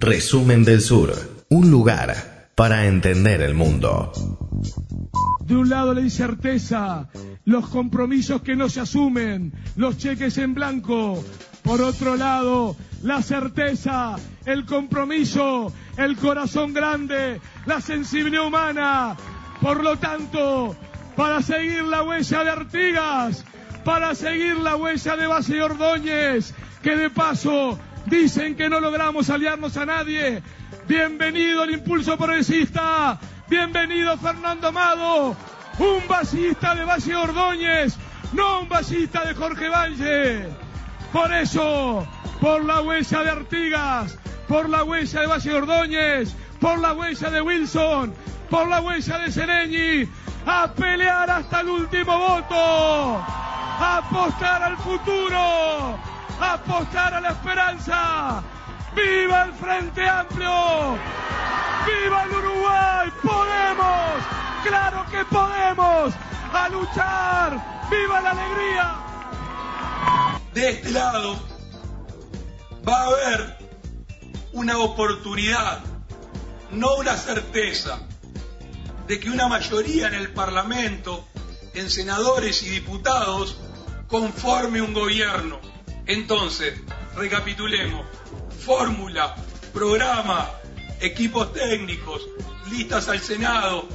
Resumen del Sur, un lugar para entender el mundo. De un lado la incerteza, los compromisos que no se asumen, los cheques en blanco. Por otro lado, la certeza, el compromiso, el corazón grande, la sensibilidad humana. Por lo tanto, para seguir la huella de Artigas, para seguir la huella de Base Ordóñez, que de paso dicen que no logramos aliarnos a nadie. Bienvenido el impulso progresista, bienvenido Fernando Amado, un basista de Base Ordóñez, no un basista de Jorge Valle. Por eso, por la huella de Artigas, por la huella de Base Ordóñez, por la huella de Wilson, por la huella de Sereñi, a pelear hasta el último voto, a apostar al futuro, apostar a la esperanza. ¡Viva el Frente Amplio! ¡Viva el Uruguay! ¡Podemos! ¡Claro que podemos! ¡A luchar! ¡Viva la alegría! De este lado va a haber una oportunidad, no una certeza, de que una mayoría en el Parlamento, en senadores y diputados, conforme un gobierno. Entonces, recapitulemos, fórmula, programa, equipos técnicos, listas al Senado,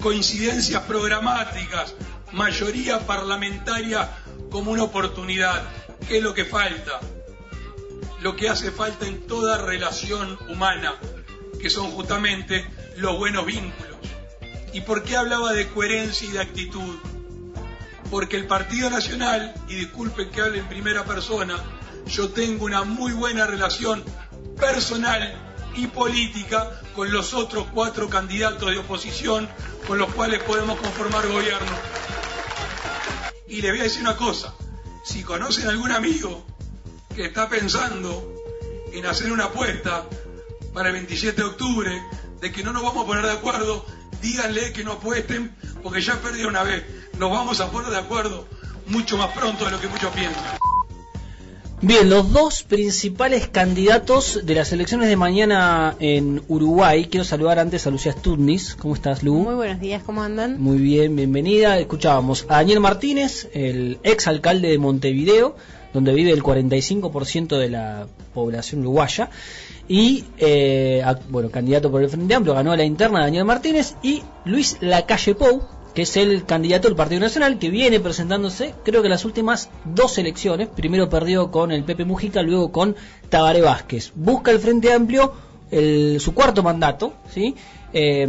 coincidencias programáticas, mayoría parlamentaria como una oportunidad. ¿Qué es lo que falta? Lo que hace falta en toda relación humana, que son justamente los buenos vínculos. ¿Y por qué hablaba de coherencia y de actitud? Porque el Partido Nacional, y disculpen que hable en primera persona, yo tengo una muy buena relación personal y política con los otros cuatro candidatos de oposición con los cuales podemos conformar gobierno. Y le voy a decir una cosa, si conocen algún amigo que está pensando en hacer una apuesta para el 27 de octubre de que no nos vamos a poner de acuerdo, díganle que no apuesten porque ya perdí una vez. Nos vamos a poner de acuerdo mucho más pronto de lo que muchos piensan. Bien, los dos principales candidatos de las elecciones de mañana en Uruguay. Quiero saludar antes a Lucía Studnis. ¿Cómo estás, Lu? Muy buenos días, ¿cómo andan? Muy bien, bienvenida. Escuchábamos a Daniel Martínez, el ex alcalde de Montevideo, donde vive el 45% de la población uruguaya. Y, eh, bueno, candidato por el Frente Amplio, ganó la interna Daniel Martínez. Y Luis Lacalle Pou, que es el candidato del Partido Nacional, que viene presentándose, creo que las últimas dos elecciones, primero perdió con el Pepe Mujica, luego con Tabaré Vázquez. Busca el Frente Amplio el, su cuarto mandato, ¿sí? Eh,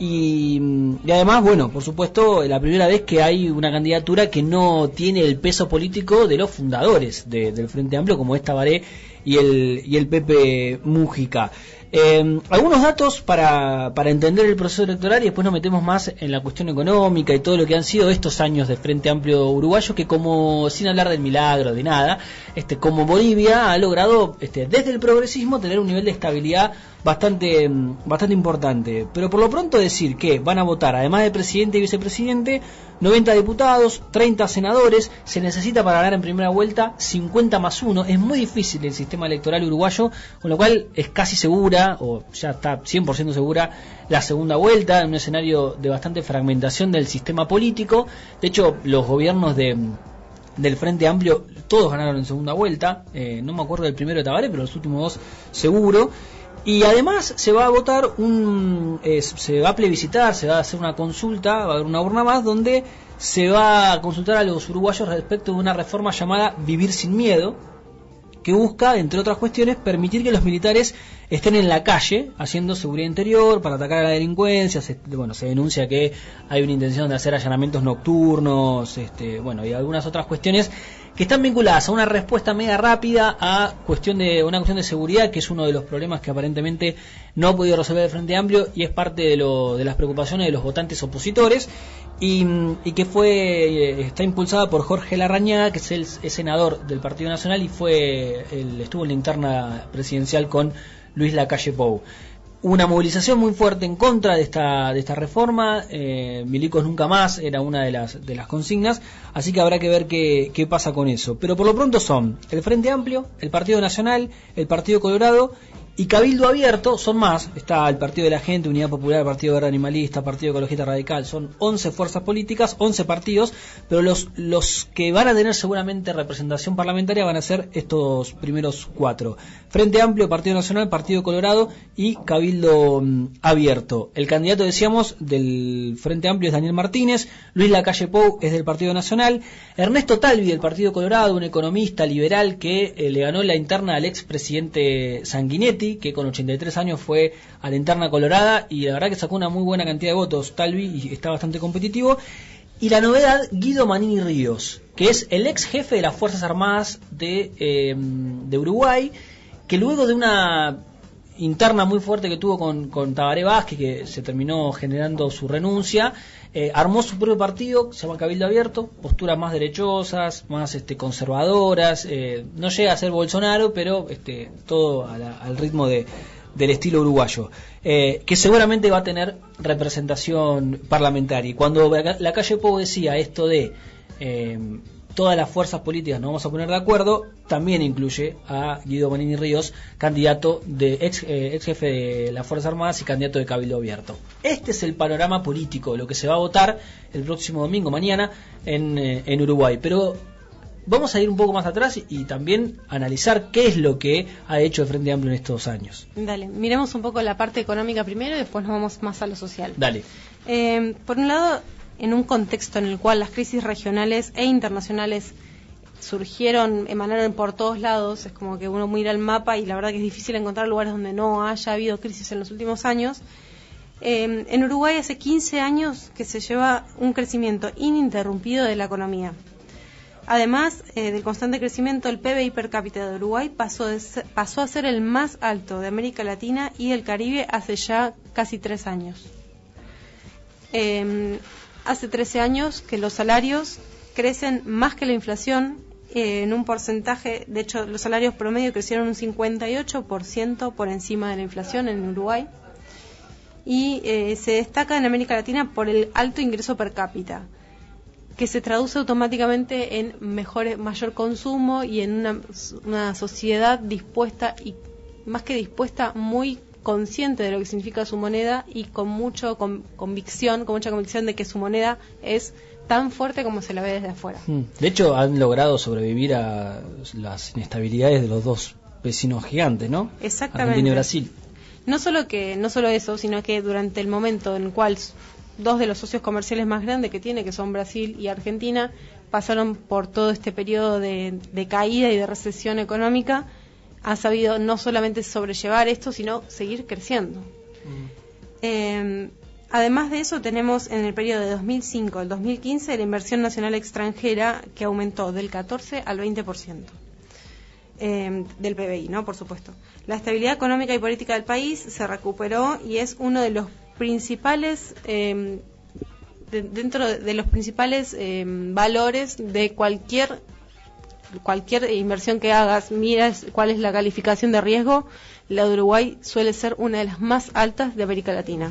y, y, además, bueno, por supuesto, la primera vez que hay una candidatura que no tiene el peso político de los fundadores de, del Frente Amplio, como es Tabaré y el, y el Pepe Mújica. Eh, algunos datos para, para entender el proceso electoral y después nos metemos más en la cuestión económica y todo lo que han sido estos años de Frente Amplio Uruguayo, que como, sin hablar del milagro, de nada, este, como Bolivia ha logrado este, desde el progresismo tener un nivel de estabilidad bastante, bastante importante. Pero por lo pronto decir que van a votar, además de presidente y vicepresidente, 90 diputados, 30 senadores, se necesita para ganar en primera vuelta 50 más 1. Es muy difícil el sistema electoral uruguayo, con lo cual es casi segura, o ya está 100% segura, la segunda vuelta, en un escenario de bastante fragmentación del sistema político. De hecho, los gobiernos de del Frente Amplio, todos ganaron en segunda vuelta, eh, no me acuerdo del primero de Tabaré, pero los últimos dos seguro. Y además se va a votar un, eh, se va a plebiscitar, se va a hacer una consulta, va a haber una urna más donde se va a consultar a los uruguayos respecto de una reforma llamada Vivir sin Miedo, que busca, entre otras cuestiones, permitir que los militares estén en la calle haciendo seguridad interior para atacar a la delincuencia. Se, bueno, se denuncia que hay una intención de hacer allanamientos nocturnos, este, bueno, y algunas otras cuestiones que están vinculadas a una respuesta media rápida a cuestión de una cuestión de seguridad, que es uno de los problemas que aparentemente no ha podido resolver el Frente Amplio y es parte de, lo, de las preocupaciones de los votantes opositores y, que fue está impulsada por Jorge Larrañaga, que es el senador del Partido Nacional y fue el, estuvo en la interna presidencial con Luis Lacalle Pou una movilización muy fuerte en contra de esta, de esta reforma. Eh, Milicos nunca más era una de las, de las consignas, así que habrá que ver qué, qué pasa con eso. Pero por lo pronto son el Frente Amplio, el Partido Nacional, el Partido Colorado Y Cabildo Abierto son más, está el Partido de la Gente, Unidad Popular, Partido Guerra Animalista, Partido Ecologista Radical, son 11 fuerzas políticas, 11 partidos, pero los, los que van a tener seguramente representación parlamentaria van a ser estos primeros cuatro. Frente Amplio, Partido Nacional, Partido Colorado y Cabildo mm, Abierto. El candidato, decíamos, del Frente Amplio es Daniel Martínez, Luis Lacalle Pou es del Partido Nacional, Ernesto Talvi del Partido Colorado, un economista liberal que eh, le ganó la interna al expresidente Sanguinetti, que con 83 años fue a la interna colorada y la verdad que sacó una muy buena cantidad de votos, Talvi, y está bastante competitivo. Y la novedad, Guido Manini Ríos, que es el ex jefe de las Fuerzas Armadas de, eh, de Uruguay, que luego de una interna muy fuerte que tuvo con, con Tabaré Vázquez, que se terminó generando su renuncia, eh, armó su propio partido, se llama Cabildo Abierto, posturas más derechosas, más este, conservadoras, eh, no llega a ser Bolsonaro, pero este, todo al ritmo de, del estilo uruguayo, eh, que seguramente va a tener representación parlamentaria. Y cuando la calle Pou decía esto de todas las fuerzas políticas nos vamos a poner de acuerdo, también incluye a Guido Bonini Ríos, candidato de ex, eh, ex, jefe de las Fuerzas Armadas y candidato de Cabildo Abierto. Este es el panorama político, lo que se va a votar el próximo domingo, mañana, en, eh, en Uruguay. Pero vamos a ir un poco más atrás y, también analizar qué es lo que ha hecho el Frente Amplio en estos años. Dale, miremos un poco la parte económica primero y después nos vamos más a lo social. Dale. Eh, por un lado, en un contexto en el cual las crisis regionales e internacionales surgieron, emanaron por todos lados, es como que uno mira el mapa y la verdad que es difícil encontrar lugares donde no haya habido crisis en los últimos años. Eh, en Uruguay hace 15 años que se lleva un crecimiento ininterrumpido de la economía. Además eh, del constante crecimiento, el PBI per cápita de Uruguay pasó, a ser el más alto de América Latina y el Caribe hace ya casi tres años. Eh, hace 13 años que los salarios crecen más que la inflación eh, en un porcentaje, de hecho los salarios promedio crecieron un 58% por encima de la inflación en Uruguay. Y eh, se destaca en América Latina por el alto ingreso per cápita que se traduce automáticamente en mejor, mayor consumo y en una, una sociedad dispuesta y más que dispuesta muy consciente de lo que significa su moneda y con mucho convicción, con mucha convicción de que su moneda es tan fuerte como se la ve desde afuera. Hmm. De hecho, han logrado sobrevivir a las inestabilidades de los dos vecinos gigantes, ¿no? Exactamente. Argentina y Brasil. No solo que no solo eso, sino que durante el momento en el cual dos de los socios comerciales más grandes que tiene, que son Brasil y Argentina, pasaron por todo este periodo de caída y de recesión económica, ha sabido no solamente sobrellevar esto, sino seguir creciendo. Mm. Eh, además de eso, tenemos en el periodo de 2005 al 2015 la inversión nacional extranjera que aumentó del 14 al 20%. Eh, del PBI, ¿no? Por supuesto. La estabilidad económica y política del país se recuperó y es uno de los principales, eh, dentro de los principales valores de cualquier cualquier inversión que hagas, miras cuál es la calificación de riesgo, la de Uruguay suele ser una de las más altas de América Latina.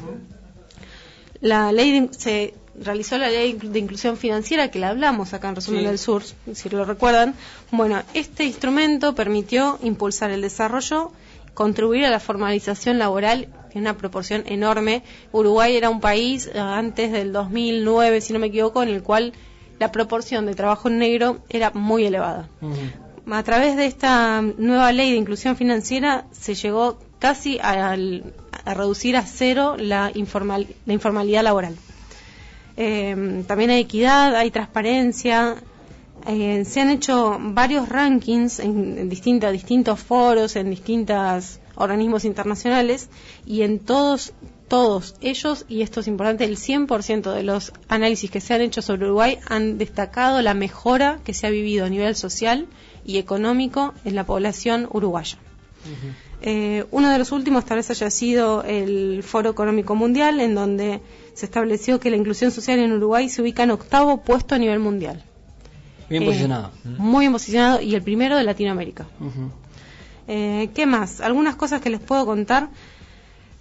La ley se realizó la ley de inclusión financiera que la hablamos acá en Resumen del Sur, si lo recuerdan. Bueno, este instrumento permitió impulsar el desarrollo, contribuir a la formalización laboral en una proporción enorme. Uruguay era un país eh, antes del 2009, si no me equivoco, en el cual la proporción de trabajo negro era muy elevada. A través de esta nueva ley de inclusión financiera se llegó casi a, reducir a cero la, informal, la informalidad laboral. Eh, también hay equidad, hay transparencia. Eh, se han hecho varios rankings en, distintos, distintos foros, en distintos organismos internacionales y en todos todos ellos, y esto es importante, el 100% de los análisis que se han hecho sobre Uruguay han destacado la mejora que se ha vivido a nivel social y económico en la población uruguaya. Eh, uno de los últimos tal vez haya sido el Foro Económico Mundial, en donde se estableció que la inclusión social en Uruguay se ubica en octavo puesto a nivel mundial. Bien posicionado. Eh, muy bien posicionado y el primero de Latinoamérica. Eh, ¿Qué más? Algunas cosas que les puedo contar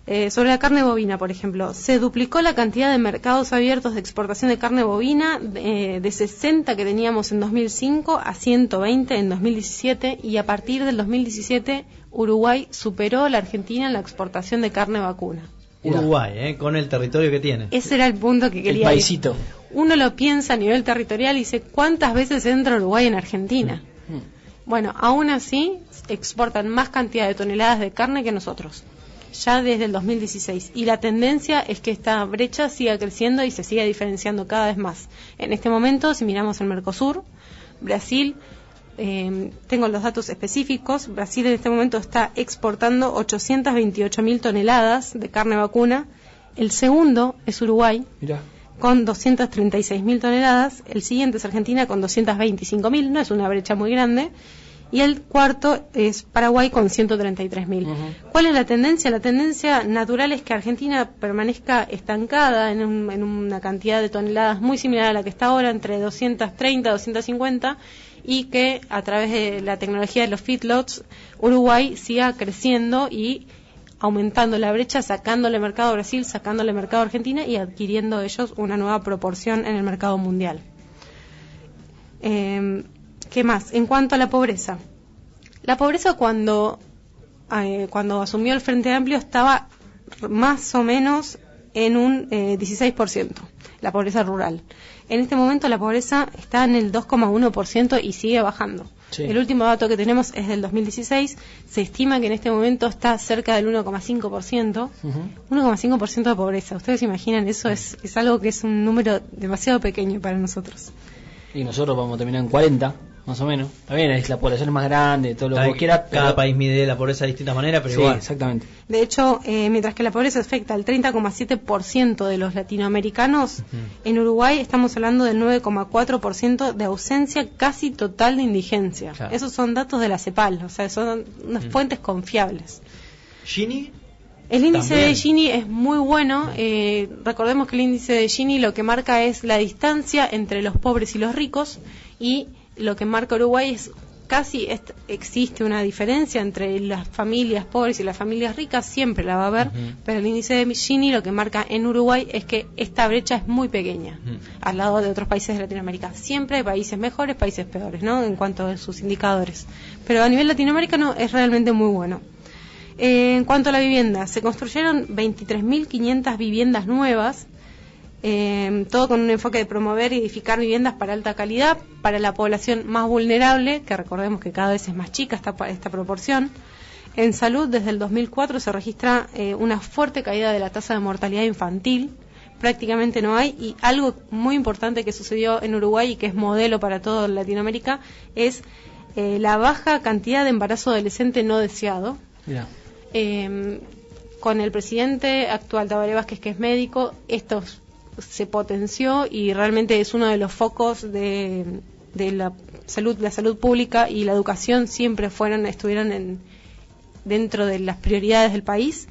Eh, sobre la carne bovina, por ejemplo, se duplicó la cantidad de mercados abiertos de exportación de carne bovina eh, de 60 que teníamos en 2005 a 120 en 2017 y a partir del 2017 Uruguay superó a la Argentina en la exportación de carne vacuna. Uruguay, ¿eh? con el territorio que tiene. Ese era el punto que quería. El paisito. Uno lo piensa a nivel territorial y dice, ¿cuántas veces entra Uruguay en Argentina? Mm. Bueno, aún así exportan más cantidad de toneladas de carne que nosotros, ya desde el 2016. Y la tendencia es que esta brecha siga creciendo y se siga diferenciando cada vez más. En este momento, si miramos el Mercosur, Brasil, eh, tengo los datos específicos, Brasil en este momento está exportando 828 mil toneladas de carne vacuna. El segundo es Uruguay, Mirá. con 236 mil toneladas. El siguiente es Argentina con 225 mil, no es una brecha muy grande. Y el cuarto es Paraguay con 133 mil. Ujú. ¿Cuál es la tendencia? La tendencia natural es que Argentina permanezca estancada en, un- en una cantidad de toneladas muy similar a la que está ahora, entre 230 y 250, y que a través de la tecnología de los feedlots, Uruguay siga creciendo y aumentando la brecha, sacándole mercado a Brasil, sacándole mercado a Argentina y adquiriendo ellos una nueva proporción en el mercado mundial. Eh, ¿Qué más? En cuanto a la pobreza. La pobreza cuando, eh, cuando asumió el Frente Amplio estaba más o menos en un eh, 16%, la pobreza rural. En este momento la pobreza está en el 2,1% y sigue bajando. Sí. El último dato que tenemos es del 2016. Se estima que en este momento está cerca del 1,5%. Ujú. 1,5% de pobreza. Ustedes se imaginan, eso es, es algo que es un número demasiado pequeño para nosotros. Y nosotros vamos a terminar en 40, más o menos. Está bien, es la población más grande, todo lo que Cada, quieras. cada pero- país mide la pobreza de distinta manera, pero Sí, igual. exactamente. De hecho, eh, mientras que la pobreza afecta al 30,7% de los latinoamericanos, en Uruguay estamos hablando del 9,4% de ausencia casi total de indigencia. Claro. Esos son datos de la CEPAL, o sea, son unas fuentes confiables. Gini, El índice También. de Gini es muy bueno. eh, recordemos que el índice de Gini lo que marca es la distancia entre los pobres y los ricos y lo que marca Uruguay es casi existe una diferencia entre las familias pobres y las familias ricas, siempre la va a haber, pero el índice de Gini lo que marca en Uruguay es que esta brecha es muy pequeña al lado de otros países de Latinoamérica. Siempre hay países mejores, países peores, ¿no? En cuanto a sus indicadores. Pero a nivel latinoamericano es realmente muy bueno. Eh, en cuanto a la vivienda, se construyeron 23.500 viviendas nuevas, eh, todo con un enfoque de promover y edificar viviendas para alta calidad, para la población más vulnerable, que recordemos que cada vez es más chica esta, esta proporción. En salud, desde el 2004 se registra eh, una fuerte caída de la tasa de mortalidad infantil, prácticamente no hay, y algo muy importante que sucedió en Uruguay y que es modelo para toda Latinoamérica es eh, la baja cantidad de embarazo adolescente no deseado, eh, con el presidente actual Tabaré Vázquez, que es médico, esto se potenció y realmente es uno de los focos de, de la salud, la salud pública y la educación siempre fueron, estuvieron en, dentro de las prioridades del país.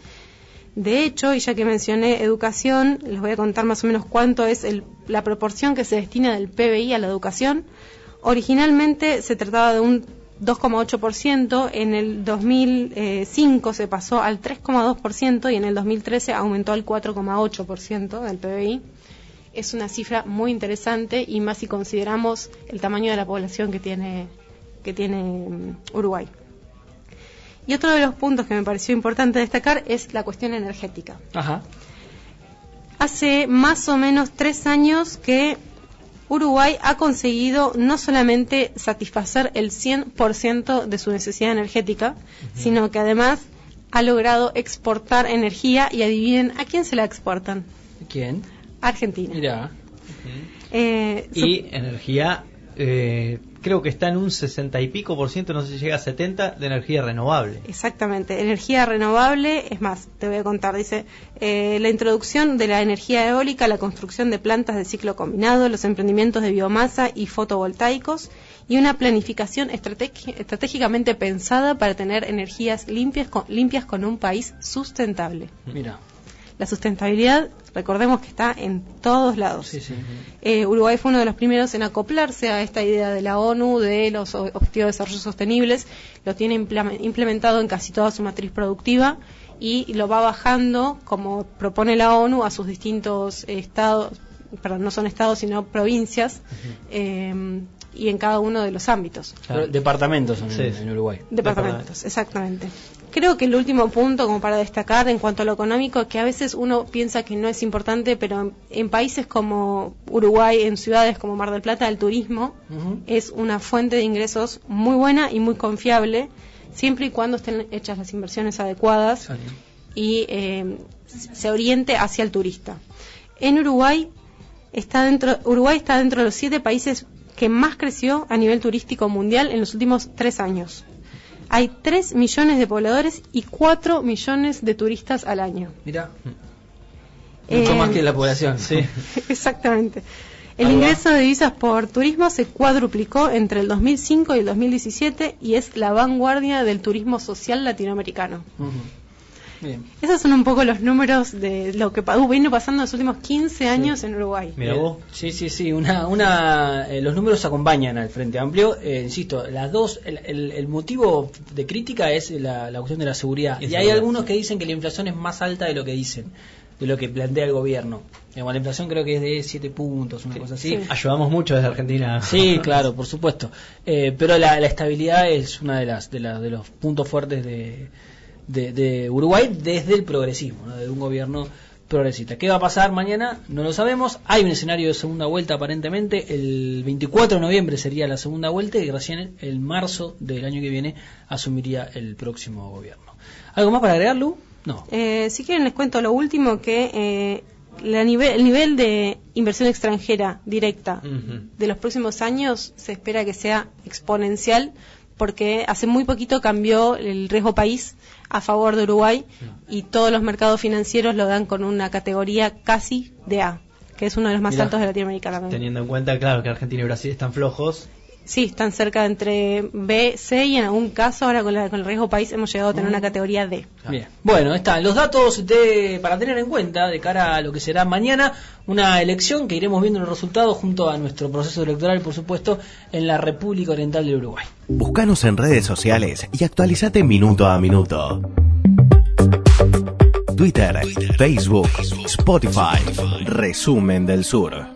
De hecho, y ya que mencioné educación, les voy a contar más o menos cuánto es el- la proporción que se destina del PBI a la educación. Originalmente se trataba de un 2,8%, en el 2005 se pasó al 3,2% y en el 2013 aumentó al 4,8% del PBI. Es una cifra muy interesante y más si consideramos el tamaño de la población que tiene, que tiene mm, Uruguay. Y otro de los puntos que me pareció importante destacar es la cuestión energética. Ajá. Hace más o menos tres años que Uruguay ha conseguido no solamente satisfacer el 100% de su necesidad energética, sino que además ha logrado exportar energía y adivinen a quién se la exportan. ¿Quién? Argentina. Mira. Eh, y energía, eh, creo que está en un 60 y pico por ciento, no sé si llega a 70 de energía renovable. Exactamente, energía renovable, es más, te voy a contar, dice, eh, la introducción de la energía eólica, la construcción de plantas de ciclo combinado, los emprendimientos de biomasa y fotovoltaicos y una planificación estratégicamente pensada para tener energías limpias con, limpias con un país sustentable. Mira. La sustentabilidad, recordemos que está en todos lados. Sí, sí. Eh, Uruguay fue uno de los primeros en acoplarse a esta idea de la ONU de los Objetivos de Desarrollo Sostenibles. Lo tiene implementado en casi toda su matriz productiva y lo va bajando, como propone la ONU, a sus distintos estados, perdón, no son estados, sino provincias, eh, y en cada uno de los ámbitos. Claro, Departamentos son Sí. en, en Uruguay. Departamentos, exactamente. Creo que el último punto, como para destacar en cuanto a lo económico, que a veces uno piensa que no es importante, pero en, en países como Uruguay, en ciudades como Mar del Plata, el turismo es una fuente de ingresos muy buena y muy confiable, siempre y cuando estén hechas las inversiones adecuadas y eh, se oriente hacia el turista. En Uruguay está dentro, Uruguay está dentro de los siete países que más creció a nivel turístico mundial en los últimos tres años. Hay 3 millones de pobladores y 4 millones de turistas al año. Mira. Mucho Eh, más que la población. Sí. Exactamente. El Ahí va. ingreso de divisas por turismo se cuadruplicó entre el 2005 y el 2017 y es la vanguardia del turismo social latinoamericano. Ujú. Bien. Esos son un poco los números de lo que pa- vino pasando en los últimos 15 años en Uruguay. Mira Eh, vos. Sí, sí, sí. Una, una, eh, los números acompañan al Frente Amplio. Eh, insisto, las dos, el, el- el motivo de crítica es la, la cuestión de la seguridad. Y hay algunos que dicen que la inflación es más alta de lo que dicen, de lo que plantea el gobierno. Digamos, la inflación creo que es de 7 puntos, una cosa así. Sí. Ayudamos mucho desde Argentina. Sí, claro, por supuesto. Eh, pero la, la estabilidad es una de las de, las- de los puntos fuertes de, de, de Uruguay desde el progresismo, ¿no? de un gobierno progresista. ¿Qué va a pasar mañana? No lo sabemos. Hay un escenario de segunda vuelta aparentemente. El 24 de noviembre sería la segunda vuelta y recién el marzo del año que viene asumiría el próximo gobierno. ¿Algo más para agregar, Lu? No. Eh, si quieren les cuento lo último que eh, la nivel, el nivel de inversión extranjera directa de los próximos años se espera que sea exponencial porque hace muy poquito cambió el riesgo país a favor de Uruguay y todos los mercados financieros lo dan con una categoría casi de A, que es uno de los más Mirá. altos de Latinoamérica también. Teniendo en cuenta, claro, que Argentina y Brasil están flojos. Sí, están cerca de entre B, C y en algún caso ahora con, la- con el riesgo país hemos llegado a tener una categoría D. Bien. Bueno, están los datos de, para tener en cuenta de cara a lo que será mañana una elección que iremos viendo los resultados junto a nuestro proceso electoral, por supuesto, en la República Oriental del Uruguay. Búscanos en redes sociales y actualizate minuto a minuto. Twitter, Facebook, Spotify, Resumen del Sur.